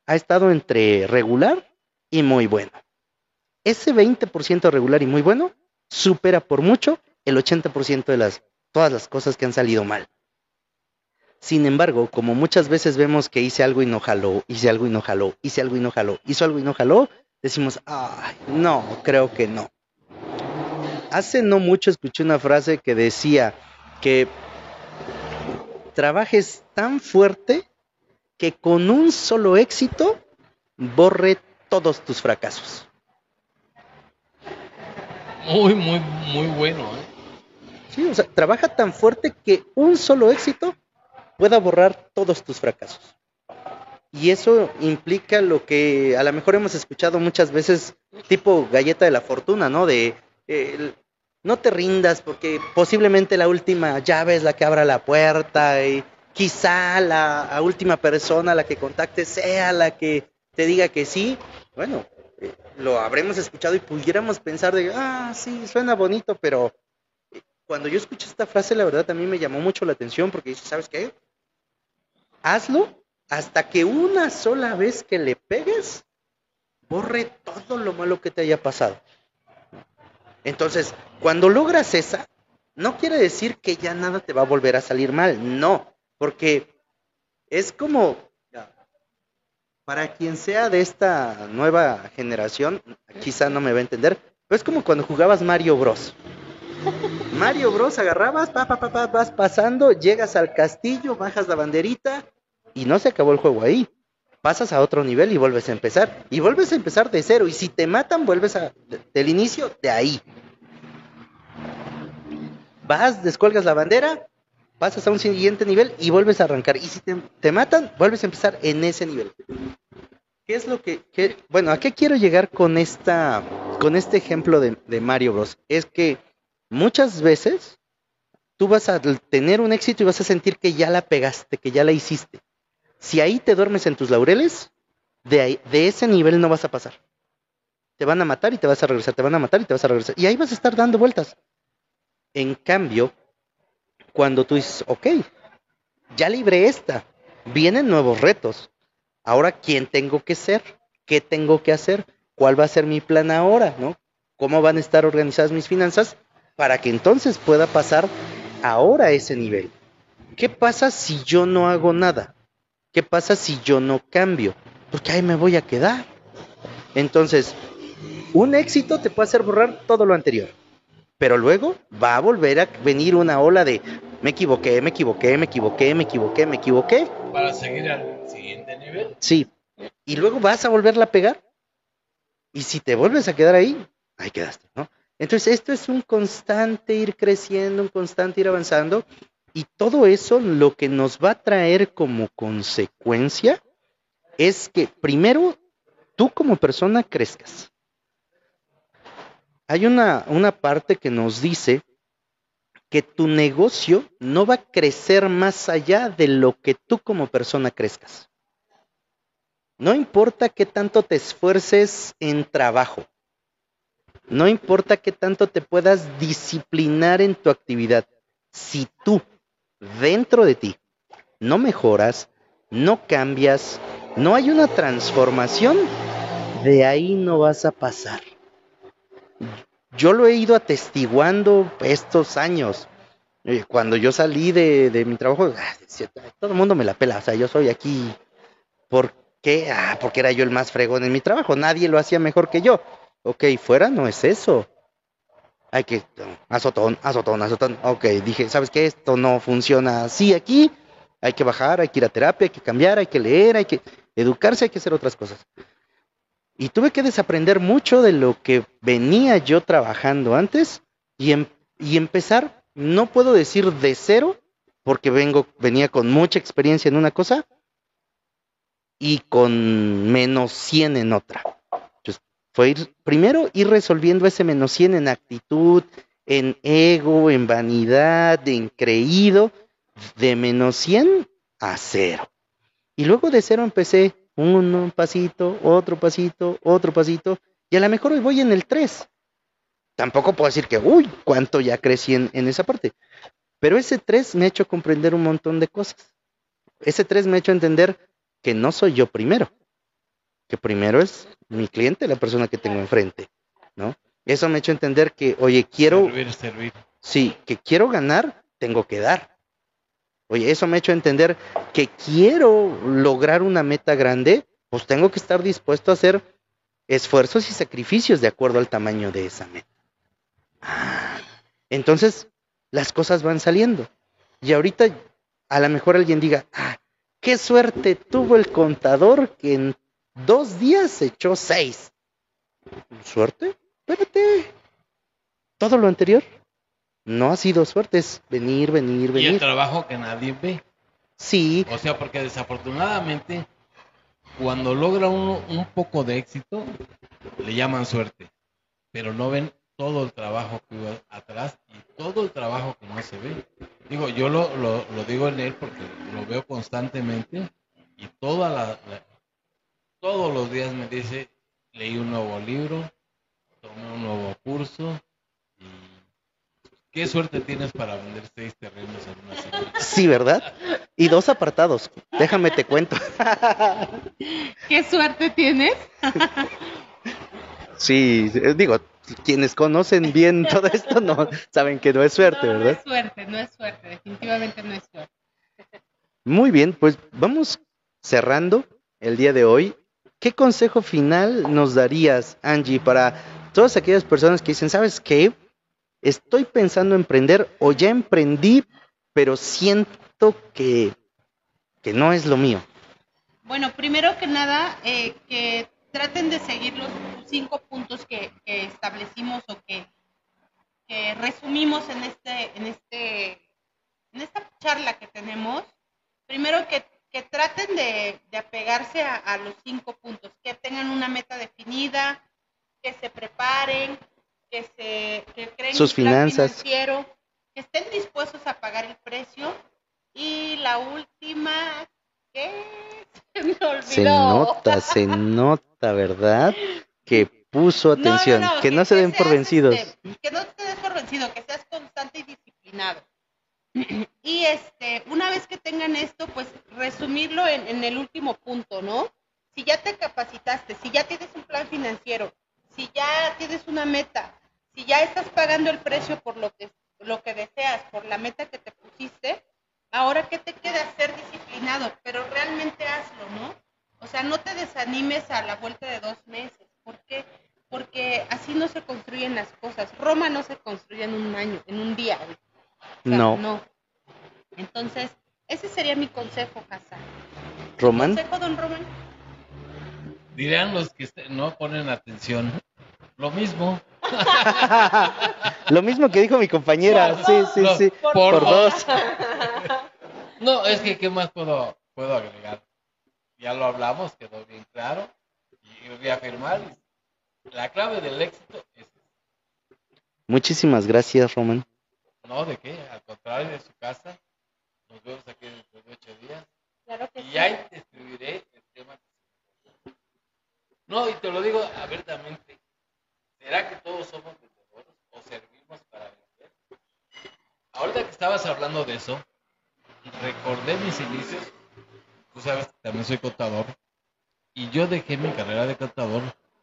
ha estado entre regular y muy bueno. Ese 20% regular y muy bueno supera por mucho el 80% de las todas las cosas que han salido mal. Sin embargo, como muchas veces vemos que hice algo y no jaló, hice algo y no jaló, hice algo y no jaló, hizo algo y no jaló, decimos, ay, no, creo que no. Hace no mucho escuché una frase que decía que trabajes tan fuerte que con un solo éxito borre todos tus fracasos. Muy, muy, muy bueno. ¿eh? Sí, o sea, trabaja tan fuerte que un solo éxito pueda borrar todos tus fracasos. Y eso implica lo que a lo mejor hemos escuchado muchas veces, tipo galleta de la fortuna, ¿no? De eh, no te rindas porque posiblemente la última llave es la que abra la puerta y quizá la, última persona a la que contactes sea la que te diga que sí. Bueno, eh, lo habremos escuchado y pudiéramos pensar de, ah, sí, suena bonito, pero eh, cuando yo escuché esta frase, la verdad a mí me llamó mucho la atención porque dice, ¿sabes qué? Hazlo hasta que una sola vez que le pegues, borre todo lo malo que te haya pasado. Entonces, cuando logras esa, no quiere decir que ya nada te va a volver a salir mal, no, porque es como, para quien sea de esta nueva generación, quizá no me va a entender, pero es como cuando jugabas Mario Bros. Mario Bros agarrabas, pa, pa, pa, vas pasando, llegas al castillo, bajas la banderita y no se acabó el juego ahí. Pasas a otro nivel y vuelves a empezar. Y vuelves a empezar de cero. Y si te matan, vuelves a, del inicio de ahí. Vas, descuelgas la bandera, pasas a un siguiente nivel y vuelves a arrancar. Y si te, matan, vuelves a empezar en ese nivel. ¿Qué es lo que, que, bueno, a qué quiero llegar con esta, con este ejemplo de, de Mario Bros? Es que muchas veces tú vas a tener un éxito y vas a sentir que ya la pegaste, que ya la hiciste. Si ahí te duermes en tus laureles, de, ese nivel no vas a pasar. Te van a matar y te vas a regresar, te van a matar y te vas a regresar. Y ahí vas a estar dando vueltas. En cambio, cuando tú dices, ok, ya libré esta, vienen nuevos retos. Ahora, ¿quién tengo que ser? ¿Qué tengo que hacer? ¿Cuál va a ser mi plan ahora? ¿no? ¿Cómo van a estar organizadas mis finanzas? Para que entonces pueda pasar ahora a ese nivel. ¿Qué pasa si yo no hago nada? ¿Qué pasa si yo no cambio? Porque ahí me voy a quedar. Entonces, un éxito te puede hacer borrar todo lo anterior. Pero luego va a volver a venir una ola de me equivoqué, me equivoqué, me equivoqué, me equivoqué, me equivoqué. Para seguir al siguiente nivel. Sí. Y luego vas a volverla a pegar. Y si te vuelves a quedar ahí, ahí quedaste, ¿no? Entonces, esto es un constante ir creciendo, un constante ir avanzando. Y todo eso lo que nos va a traer como consecuencia es que primero tú como persona crezcas. Hay una, una parte que nos dice que tu negocio no va a crecer más allá de lo que tú como persona crezcas. No importa qué tanto te esfuerces en trabajo. No importa qué tanto te puedas disciplinar en tu actividad. Si tú, dentro de ti, no mejoras, no cambias, no hay una transformación, de ahí no vas a pasar. Yo lo he ido atestiguando estos años. Eh, Cuando yo salí de, de mi trabajo, ah, todo el mundo me la pela. O sea, yo soy aquí. ¿Por qué? Ah, porque era yo el más fregón en mi trabajo. Nadie lo hacía mejor que yo. Ok, fuera no es eso. Hay que, azotón, azotón, azotón. Ok, dije, ¿sabes qué? Esto no funciona así aquí. Hay que bajar, hay que ir a terapia, hay que cambiar, hay que leer, hay que educarse, hay que hacer otras cosas. Y tuve que desaprender mucho de lo que venía yo trabajando antes y, em- y empezar, no puedo decir de cero, porque vengo, venía con mucha experiencia en una cosa y con menos 100 en otra. Fue ir, primero ir resolviendo ese menos 100 en actitud, en ego, en vanidad, en creído, de menos 100 a cero. Y luego de cero empecé uno pasito, otro pasito, otro pasito, y a lo mejor hoy voy en el 3. Tampoco puedo decir que, uy, cuánto ya crecí en, en esa parte. Pero ese 3 me ha hecho comprender un montón de cosas. Ese 3 me ha hecho entender que no soy yo primero, que primero es mi cliente, la persona que tengo enfrente, ¿no? Eso me ha hecho entender que, oye, quiero, Servir, servir. sí, que quiero ganar, tengo que dar. Oye, eso me ha hecho entender que quiero lograr una meta grande, pues tengo que estar dispuesto a hacer esfuerzos y sacrificios de acuerdo al tamaño de esa meta. Ah, entonces, las cosas van saliendo. Y ahorita, a lo mejor alguien diga, ah, qué suerte tuvo el contador que en dos días echó seis. ¿Suerte? Espérate. Todo lo anterior no ha sido suerte, es venir, venir, Y el venir. trabajo que nadie ve. Sí, O sea, porque desafortunadamente, cuando logra uno un poco de éxito, le llaman suerte. Pero no ven todo el trabajo que hubo atrás y todo el trabajo que no se ve. Digo, yo lo, lo, lo digo en él porque lo veo constantemente y toda la, la- todos los días me dice, leí un nuevo libro, tomé un nuevo curso y qué suerte tienes para vender seis terrenos en una semana. sí, ¿verdad? Y dos apartados. Déjame te cuento. ¿Qué suerte tienes? Sí, eh, digo, quienes conocen bien todo esto no saben que no es suerte, no, no ¿verdad? es suerte, no es suerte, definitivamente no es suerte. Muy bien, pues vamos cerrando el día de hoy. ¿Qué consejo final nos darías, Angie, para todas aquellas personas que dicen, ¿sabes qué? Estoy pensando emprender o ya emprendí, pero siento que, que no es lo mío. Bueno, primero que nada, eh, que traten de seguir los cinco puntos que, que establecimos o que, que resumimos en este, en este, en esta charla que tenemos. Primero que, que traten de, de apegarse a, a los cinco puntos, que tengan una meta definida, que se preparen, que se que creen Sus finanzas. financiero, que estén dispuestos a pagar el precio. Y la última, ¿qué? Se me olvidó. Se nota, se nota, ¿verdad? Que puso No, no, atención, no, que no se den por vencidos. este, que no te des por vencido, que seas constante y disciplinado. Y este, una vez que tengan esto, pues resumirlo en, el último punto, ¿no? Si ya te capacitaste, si ya tienes un plan financiero, si ya tienes una meta, si ya estás pagando el precio por lo que, lo que deseas, por la meta que te pusiste, ahora qué te queda ser disciplinado, pero realmente hazlo, ¿no? O sea, no te desanimes a la vuelta de dos meses. ¿Por qué? Porque así no se construyen las cosas. Roma no se construye en un año, en un día. O sea, No. No. Entonces, ese sería mi consejo, Casa. Román, ¿Consejo, don Román? Dirán los que no ponen atención. Lo mismo. lo mismo que dijo mi compañera, sí, sí, No, sí, por por dos. dos. No, es que ¿qué más puedo, puedo agregar? Ya lo hablamos, quedó bien claro. Y reafirmar, la clave del éxito es, Muchísimas gracias, Román. No, ¿de qué? Al contrario, de su casa. Nos vemos aquí dentro de ocho días. Claro que Y sí. ya te escribiré el tema. No, y te lo digo abiertamente. ¿Será que todos somos vendedores o servimos para vender? Ahorita que estabas hablando de eso, recordé mis inicios. Tú sabes que también soy contador. Y yo dejé mi carrera de contador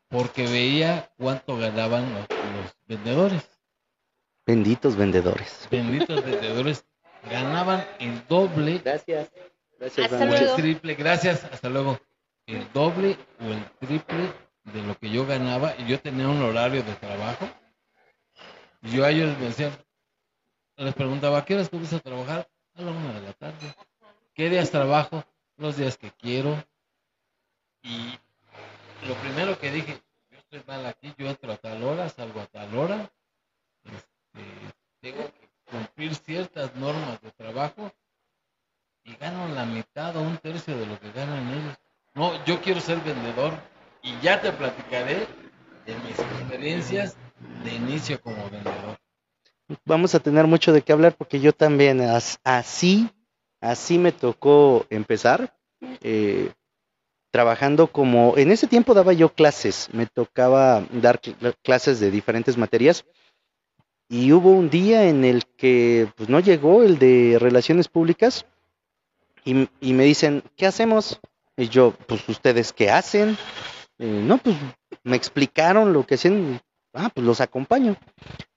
porque veía cuánto ganaban los, los vendedores. Benditos vendedores. Benditos vendedores ganaban el doble Gracias. Gracias, Hasta o el luego. triple, gracias, hasta luego. El doble o el triple de lo que yo ganaba y yo tenía un horario de trabajo. Y yo a ellos me decían, les preguntaba, ¿a qué horas comienzas a trabajar? A la una de la tarde. ¿Qué días trabajo? Los días que quiero. Y lo primero que dije, yo estoy mal aquí, yo entro a tal hora, salgo a tal hora, este, tengo que cumplir ciertas normas de trabajo y gano la mitad o un tercio de lo que ganan ellos. No, yo quiero ser vendedor y ya te platicaré de mis experiencias de inicio como vendedor. Vamos a tener mucho de qué hablar porque yo también as- así, así me tocó empezar. eh, trabajando como, en ese tiempo daba yo clases, me tocaba dar cl- clases de diferentes materias y hubo un día en el que pues no llegó el de relaciones públicas y, y me dicen, ¿qué hacemos? Y yo, pues ustedes qué hacen? "Eh, no, pues me explicaron lo que hacían, ah, pues los acompaño.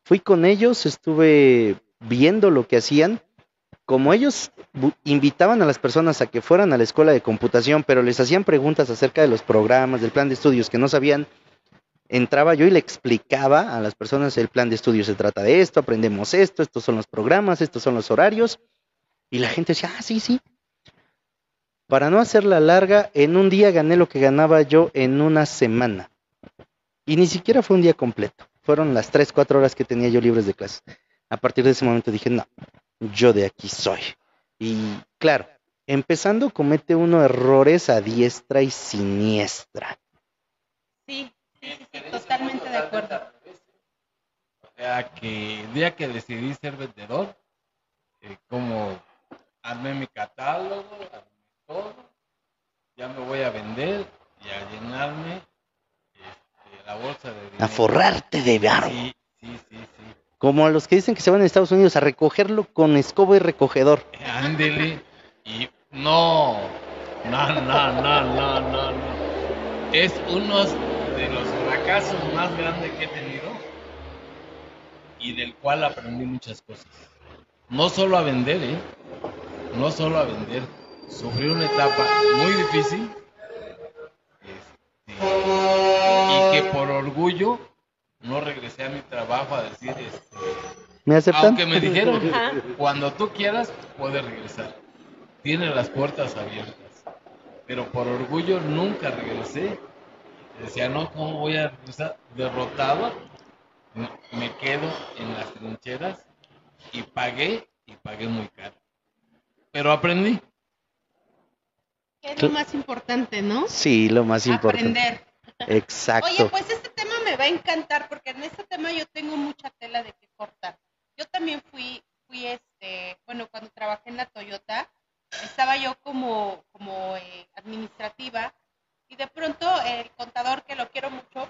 Fui con ellos, estuve viendo lo que hacían. Como ellos invitaban a las personas a que fueran a la escuela de computación, pero les hacían preguntas acerca de los programas, del plan de estudios que no sabían, entraba yo y le explicaba a las personas el plan de estudios se trata de esto, aprendemos esto, estos son los programas, estos son los horarios. Y la gente decía, ah, sí, sí. Para no hacerla larga, en un día gané lo que ganaba yo en una semana. Y ni siquiera fue un día completo. Fueron las 3, 4 horas que tenía yo libres de clase. A partir de ese momento dije, no, yo de aquí soy. Y claro, empezando comete uno errores a diestra y siniestra. Sí, totalmente de acuerdo. O sea, que el día que decidí ser vendedor, eh, como armé mi catálogo, armé todo, ya me voy a vender y a llenarme este, la bolsa de dinero. A forrarte de barro. Sí, sí, sí, sí. Como a los que dicen que se van a Estados Unidos a recogerlo con escoba y recogedor. Ándele. Y no, no, no, no, no, no, no. Es uno de los fracasos más grandes que he tenido y del cual aprendí muchas cosas. No solo a vender, ¿eh? No solo a vender. Sufrí una etapa muy difícil este, y que por orgullo no regresé a mi trabajo a decir, este, ¿Me aceptan? aunque me dijeron, cuando tú quieras, puedes regresar. Tiene las puertas abiertas. Pero por orgullo nunca regresé. Decía, no, ¿cómo voy a regresar? Derrotado. Me quedo en las trincheras y pagué, y pagué muy caro. Pero aprendí. Es lo más importante, ¿no? Sí, lo más importante. Aprender. Exacto. Oye, pues este tema me va a encantar porque en este tema yo tengo mucha tela de que cortar. Yo también fui, fui este, bueno, cuando trabajé en la Toyota, estaba yo como, como eh, administrativa y de pronto el contador, que lo quiero mucho,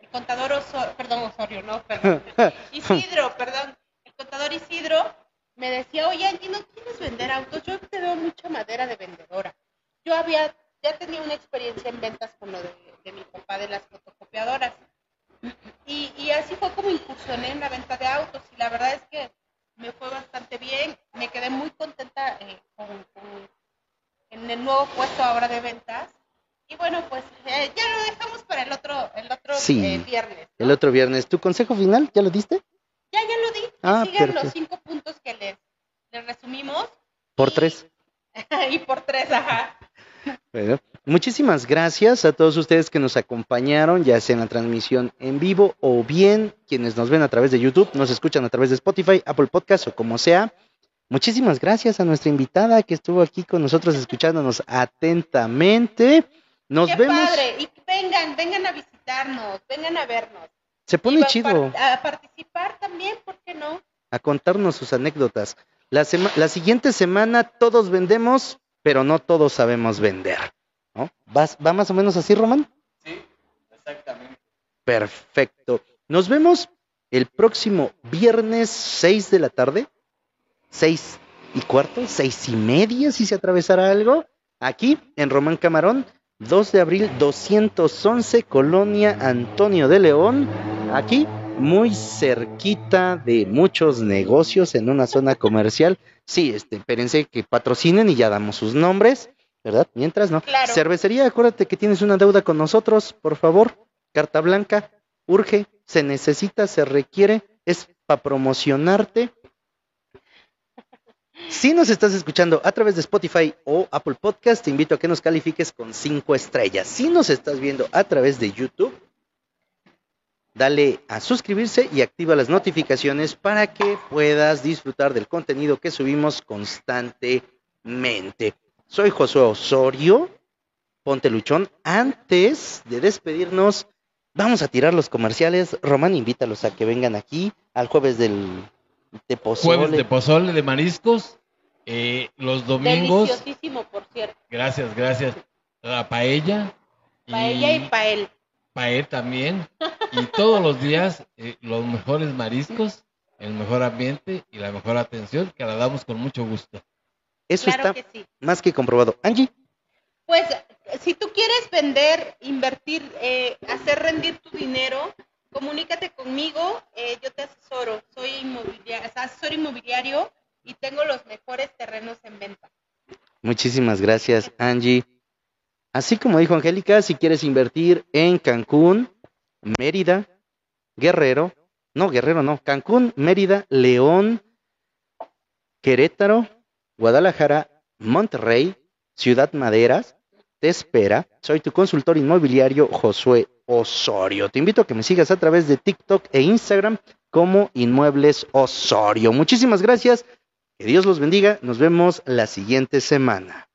el contador Osorio, perdón, Osorio, no, perdón, Isidro, perdón, el contador Isidro me decía, oye Angie, ¿no quieres vender autos? Yo te veo mucha madera de vendedora. Yo había, ya tenía una experiencia en ventas con lo de, de mi papá de las fotocopiadoras. Y, y así fue como incursioné en la venta de autos y la verdad es que me fue bastante bien. Me quedé muy contenta eh, con, con- en el nuevo puesto ahora de ventas. Y bueno, pues eh, ya lo dejamos para el otro, el otro Sí. eh, viernes. ¿no? El otro viernes. ¿Tu consejo final? ¿Ya lo diste? Los cinco puntos que les, les resumimos. Por Y- tres. y por tres, ajá. Bueno, muchísimas gracias a todos ustedes que nos acompañaron, ya sea en la transmisión en vivo o bien quienes nos ven a través de YouTube, nos escuchan a través de Spotify, Apple Podcast o como sea. Muchísimas gracias a nuestra invitada que estuvo aquí con nosotros escuchándonos atentamente. Nos Qué vemos. padre. Y vengan, vengan a visitarnos, vengan a vernos. Se pone chido A participar también, ¿por qué no? A contarnos sus anécdotas. La, sema- la siguiente semana todos vendemos, pero no todos sabemos vender. ¿no? ¿Vas- ¿Va más o menos así, Román? Sí, exactamente. Perfecto. Nos vemos el próximo viernes 6 de la tarde. 6 y cuarto, seis y media si se atravesara algo. Aquí en Román Camarón, 2 de abril 211, Colonia Antonio de León. Aquí, muy cerquita de muchos negocios en una zona comercial. Sí, este, espérense que patrocinen y ya damos sus nombres, ¿verdad? Mientras no. Claro. Cervecería, acuérdate que tienes una deuda con nosotros, por favor. Carta blanca, urge, se necesita, se requiere, es para promocionarte. Si nos estás escuchando a través de Spotify o Apple Podcast, te invito a que nos califiques con cinco estrellas. Si nos estás viendo a través de YouTube, dale a suscribirse y activa las notificaciones para que puedas disfrutar del contenido que subimos constantemente. Soy Josué Osorio, ponte luchón. Antes de despedirnos, vamos a tirar los comerciales. Román, invítalos a que vengan aquí al jueves del de pozole. Jueves de pozole de mariscos. eh, los domingos. Deliciosísimo, por cierto. Gracias, gracias. La paella. Paella y pael. Paella también. Y todos los días eh, los mejores mariscos, el mejor ambiente y la mejor atención que la damos con mucho gusto. Eso Claro está que sí. más que comprobado. Angie, Pues si tú quieres vender, invertir, eh, hacer rendir tu dinero, comunícate conmigo, eh, yo te asesoro. Soy inmobiliario, asesor inmobiliario y tengo los mejores terrenos en venta. muchísimas gracias, Angie. Así como dijo Angélica, si quieres invertir en Cancún, Mérida, Guerrero, no, Guerrero no, Cancún, Mérida, León, Querétaro, Guadalajara, Monterrey, Ciudad Maderas, te espera. Soy tu consultor inmobiliario, Josué Osorio. Te invito a que me sigas a través de TikTok e Instagram como Inmuebles Osorio. Muchísimas gracias. Que Dios los bendiga. Nos vemos la siguiente semana.